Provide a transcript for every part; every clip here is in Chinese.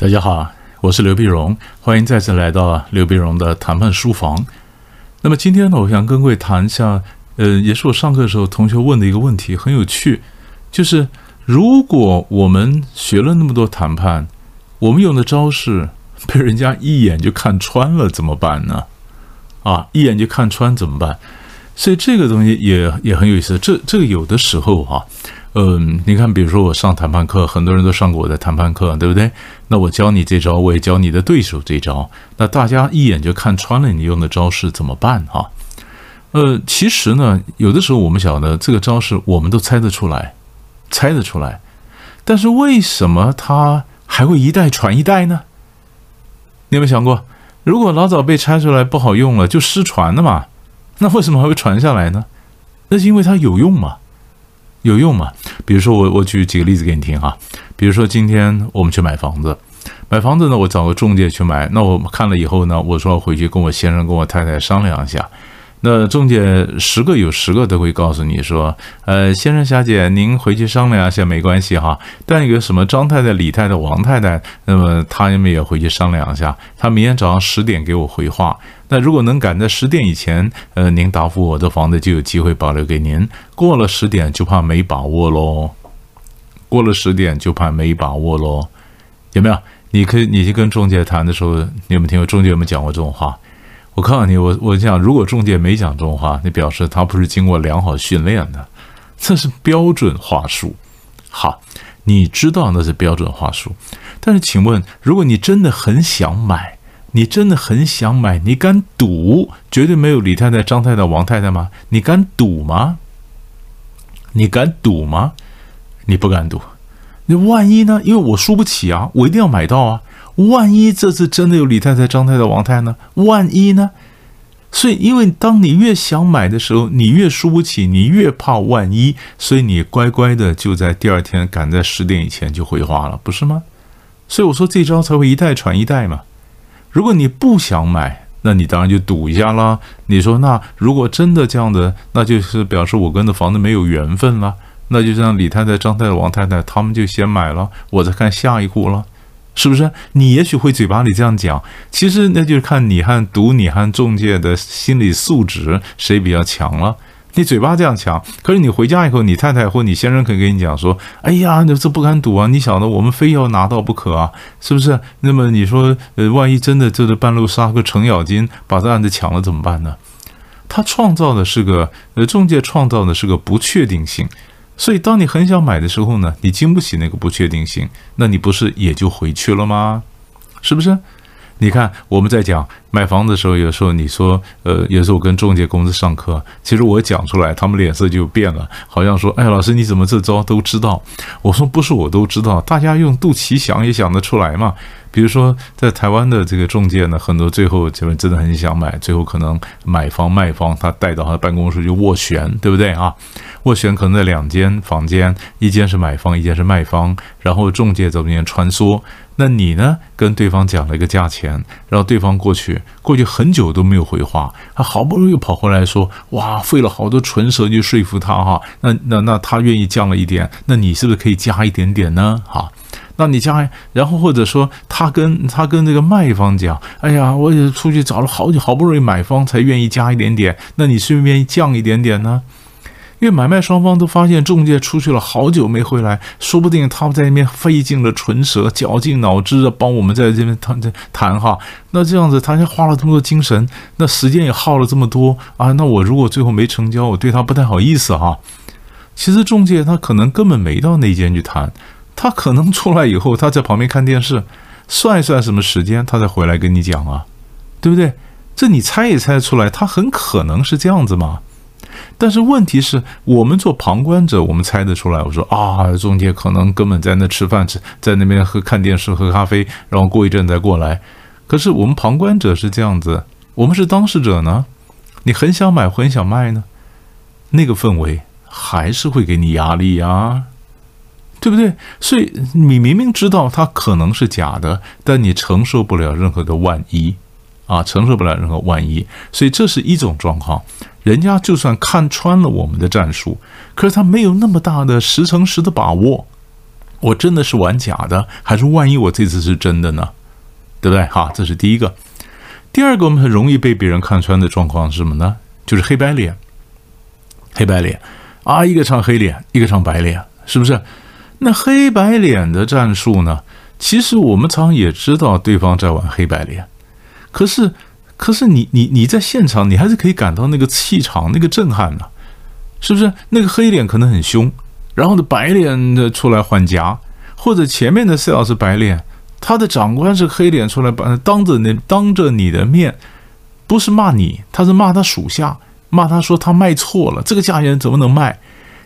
大家好，我是刘碧荣，欢迎再次来到刘碧荣的谈判书房。那么今天呢，我想跟各位谈一下，呃，也是我上课的时候同学问的一个问题，很有趣，就是如果我们学了那么多谈判，我们用的招式被人家一眼就看穿了，怎么办呢？啊，一眼就看穿怎么办？所以这个东西也也很有意思。这这个有的时候哈。嗯，你看，比如说我上谈判课，很多人都上过我的谈判课，对不对？那我教你这招，我也教你的对手这招，那大家一眼就看穿了你用的招式，怎么办啊？呃，其实呢，有的时候我们晓得这个招式，我们都猜得出来，猜得出来，但是为什么它还会一代传一代呢？你有没有想过，如果老早被拆出来不好用了，就失传了嘛？那为什么还会传下来呢？那是因为它有用嘛？有用吗？比如说，我我举几个例子给你听哈。比如说，今天我们去买房子，买房子呢，我找个中介去买。那我看了以后呢，我说回去跟我先生、跟我太太商量一下。那中介十个有十个都会告诉你说，呃，先生、小姐，您回去商量一下没关系哈。但有个什么张太太、李太太、王太太，那么他们也回去商量一下。他明天早上十点给我回话。那如果能赶在十点以前，呃，您答复我的房子就有机会保留给您。过了十点就怕没把握喽。过了十点就怕没把握喽。有没有？你可以，你去跟中介谈的时候，你有没有听过中介有没有讲过这种话？我告诉你，我我讲，如果中介没讲这种话，那表示他不是经过良好训练的，这是标准话术。好，你知道那是标准话术，但是请问，如果你真的很想买？你真的很想买？你敢赌绝对没有李太太、张太太、王太太吗？你敢赌吗？你敢赌吗？你不敢赌。那万一呢？因为我输不起啊，我一定要买到啊。万一这次真的有李太太、张太太、王太太呢？万一呢？所以，因为当你越想买的时候，你越输不起，你越怕万一，所以你乖乖的就在第二天赶在十点以前就回话了，不是吗？所以我说这招才会一代传一代嘛。如果你不想买，那你当然就赌一下啦。你说，那如果真的这样的，那就是表示我跟这房子没有缘分了。那就像李太太、张太太、王太太，他们就先买了，我再看下一户了，是不是？你也许会嘴巴里这样讲，其实那就是看你和赌你和中介的心理素质谁比较强了。你嘴巴这样讲，可是你回家以后，你太太或你先生可以跟你讲说：“哎呀，你这不敢赌啊！你晓得我们非要拿到不可啊，是不是？那么你说，呃，万一真的就是半路杀个程咬金，把这案子抢了怎么办呢？他创造的是个，呃，中介创造的是个不确定性。所以，当你很想买的时候呢，你经不起那个不确定性，那你不是也就回去了吗？是不是？你看我们在讲。买房的时候，有时候你说，呃，有时候我跟中介公司上课，其实我讲出来，他们脸色就变了，好像说，哎，老师你怎么这招都知道？我说不是我都知道，大家用肚脐想也想得出来嘛。比如说在台湾的这个中介呢，很多最后这边真的很想买，最后可能买方卖方他带到他的办公室就斡旋，对不对啊？斡旋可能在两间房间，一间是买方，一间是卖方，然后中介在中间穿梭。那你呢？跟对方讲了一个价钱，然后对方过去。过去很久都没有回话，他好不容易跑回来说：“哇，费了好多唇舌去说服他哈。”那那那他愿意降了一点，那你是不是可以加一点点呢？哈，那你加，然后或者说他跟他跟这个卖方讲：“哎呀，我也出去找了好久，好不容易买方才愿意加一点点，那你是不是愿意降一点点呢？”因为买卖双方都发现中介出去了好久没回来，说不定他们在那边费尽了唇舌、绞尽脑汁的帮我们在这边谈谈哈。那这样子，他先花了这么多精神，那时间也耗了这么多啊。那我如果最后没成交，我对他不太好意思哈。其实中介他可能根本没到那间去谈，他可能出来以后，他在旁边看电视，算一算什么时间，他再回来跟你讲啊，对不对？这你猜也猜得出来，他很可能是这样子嘛。但是问题是我们做旁观者，我们猜得出来。我说啊，中介可能根本在那吃饭，吃在那边喝看电视、喝咖啡，然后过一阵再过来。可是我们旁观者是这样子，我们是当事者呢。你很想买，很想卖呢，那个氛围还是会给你压力呀，对不对？所以你明明知道它可能是假的，但你承受不了任何的万一。啊，承受不了任何万一，所以这是一种状况。人家就算看穿了我们的战术，可是他没有那么大的十成十的把握，我真的是玩假的，还是万一我这次是真的呢？对不对？好，这是第一个。第二个，我们很容易被别人看穿的状况是什么呢？就是黑白脸，黑白脸啊，一个唱黑脸，一个唱白脸，是不是？那黑白脸的战术呢？其实我们常也知道对方在玩黑白脸，可是，可是你你你在现场，你还是可以感到那个气场、那个震撼呢，是不是？那个黑脸可能很凶，然后呢，白脸的出来还夹，或者前面的 sales 白脸。他的长官是黑脸出来，把当着那当着你的面，不是骂你，他是骂他属下，骂他说他卖错了，这个价钱怎么能卖？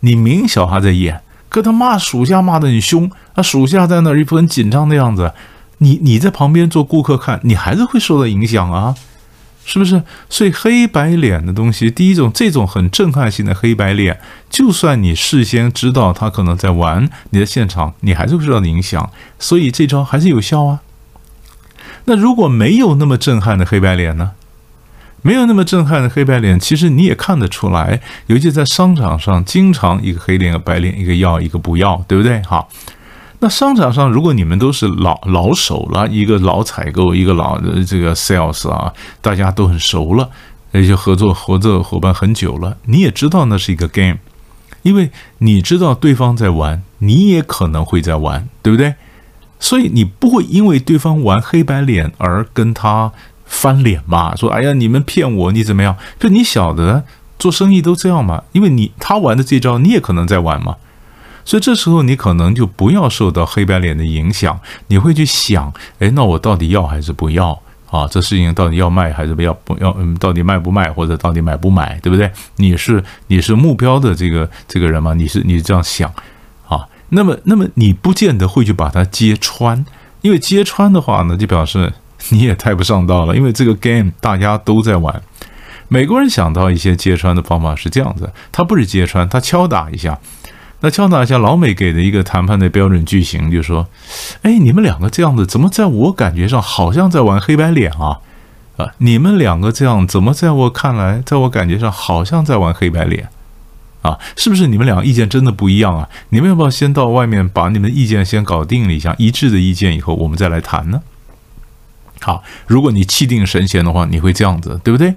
你明晓他在演，可他骂属下骂的很凶，他属下在那儿一副很紧张的样子，你你在旁边做顾客看，你还是会受到影响啊。是不是？所以黑白脸的东西，第一种这种很震撼性的黑白脸，就算你事先知道他可能在玩，你在现场你还是会受到影响。所以这招还是有效啊。那如果没有那么震撼的黑白脸呢？没有那么震撼的黑白脸，其实你也看得出来，尤其在商场上，经常一个黑脸、一个白脸，一个要，一个不要，对不对？好。那商场上，如果你们都是老老手了，一个老采购，一个老的这个 sales 啊，大家都很熟了，而且合作合作伙伴很久了，你也知道那是一个 game，因为你知道对方在玩，你也可能会在玩，对不对？所以你不会因为对方玩黑白脸而跟他翻脸嘛？说哎呀，你们骗我，你怎么样？就你晓得做生意都这样嘛？因为你他玩的这招，你也可能在玩嘛。所以这时候你可能就不要受到黑白脸的影响，你会去想，哎，那我到底要还是不要啊？这事情到底要卖还是不要？不要，嗯，到底卖不卖，或者到底买不买，对不对？你是你是目标的这个这个人吗？你是你这样想啊？那么那么你不见得会去把它揭穿，因为揭穿的话呢，就表示你也太不上道了。因为这个 game 大家都在玩，美国人想到一些揭穿的方法是这样子，他不是揭穿，他敲打一下。那敲打一下老美给的一个谈判的标准句型，就是说：“哎，你们两个这样子，怎么在我感觉上好像在玩黑白脸啊？啊，你们两个这样，怎么在我看来，在我感觉上好像在玩黑白脸啊？是不是你们两个意见真的不一样啊？你们要不要先到外面把你们的意见先搞定了一下，一致的意见以后，我们再来谈呢？好，如果你气定神闲的话，你会这样子，对不对？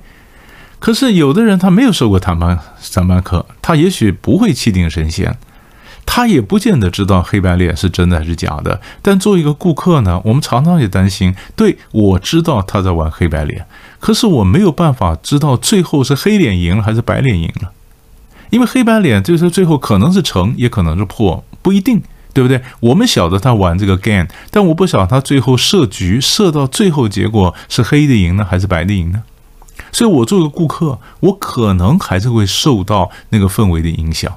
可是有的人他没有受过谈判谈判课，他也许不会气定神闲。”他也不见得知道黑白脸是真的还是假的，但作为一个顾客呢，我们常常也担心。对我知道他在玩黑白脸，可是我没有办法知道最后是黑脸赢了还是白脸赢了，因为黑白脸就是最后可能是成，也可能是破，不一定，对不对？我们晓得他玩这个 game，但我不晓得他最后设局设到最后结果是黑的赢呢还是白的赢呢？所以我作为顾客，我可能还是会受到那个氛围的影响。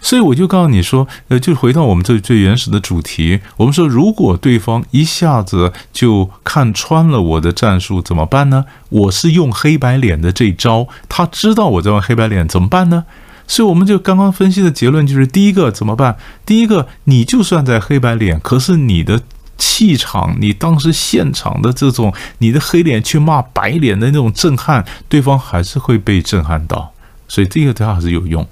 所以我就告诉你说，呃，就回到我们最最原始的主题。我们说，如果对方一下子就看穿了我的战术，怎么办呢？我是用黑白脸的这一招，他知道我在玩黑白脸，怎么办呢？所以我们就刚刚分析的结论就是：第一个怎么办？第一个，你就算在黑白脸，可是你的气场，你当时现场的这种你的黑脸去骂白脸的那种震撼，对方还是会被震撼到。所以这个对他还是有用。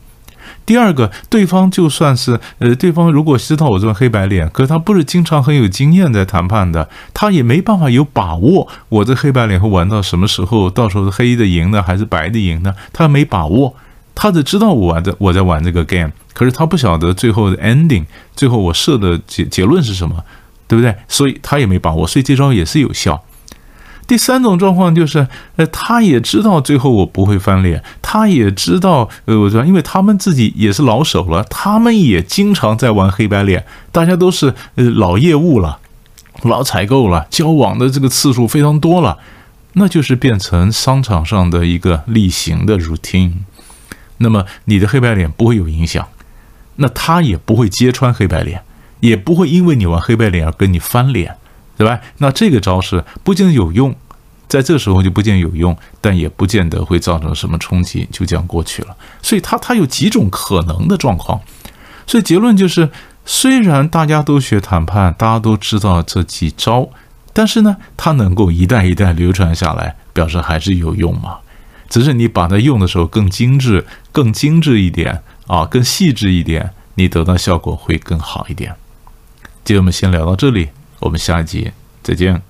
第二个，对方就算是呃，对方如果知道我这种黑白脸，可是他不是经常很有经验在谈判的，他也没办法有把握我这黑白脸会玩到什么时候，到时候是黑的赢呢，还是白的赢呢？他没把握，他只知道我玩的我在玩这个 game，可是他不晓得最后的 ending，最后我设的结结论是什么，对不对？所以他也没把握，所以这招也是有效。第三种状况就是，呃，他也知道最后我不会翻脸，他也知道，呃，我说，因为他们自己也是老手了，他们也经常在玩黑白脸，大家都是呃老业务了，老采购了，交往的这个次数非常多了，那就是变成商场上的一个例行的 routine。那么你的黑白脸不会有影响，那他也不会揭穿黑白脸，也不会因为你玩黑白脸而跟你翻脸。对吧？那这个招式不见得有用，在这时候就不见有用，但也不见得会造成什么冲击，就这样过去了。所以它它有几种可能的状况。所以结论就是，虽然大家都学谈判，大家都知道这几招，但是呢，它能够一代一代流传下来，表示还是有用嘛。只是你把它用的时候更精致、更精致一点啊，更细致一点，你得到效果会更好一点。今天我们先聊到这里，我们下一集再见。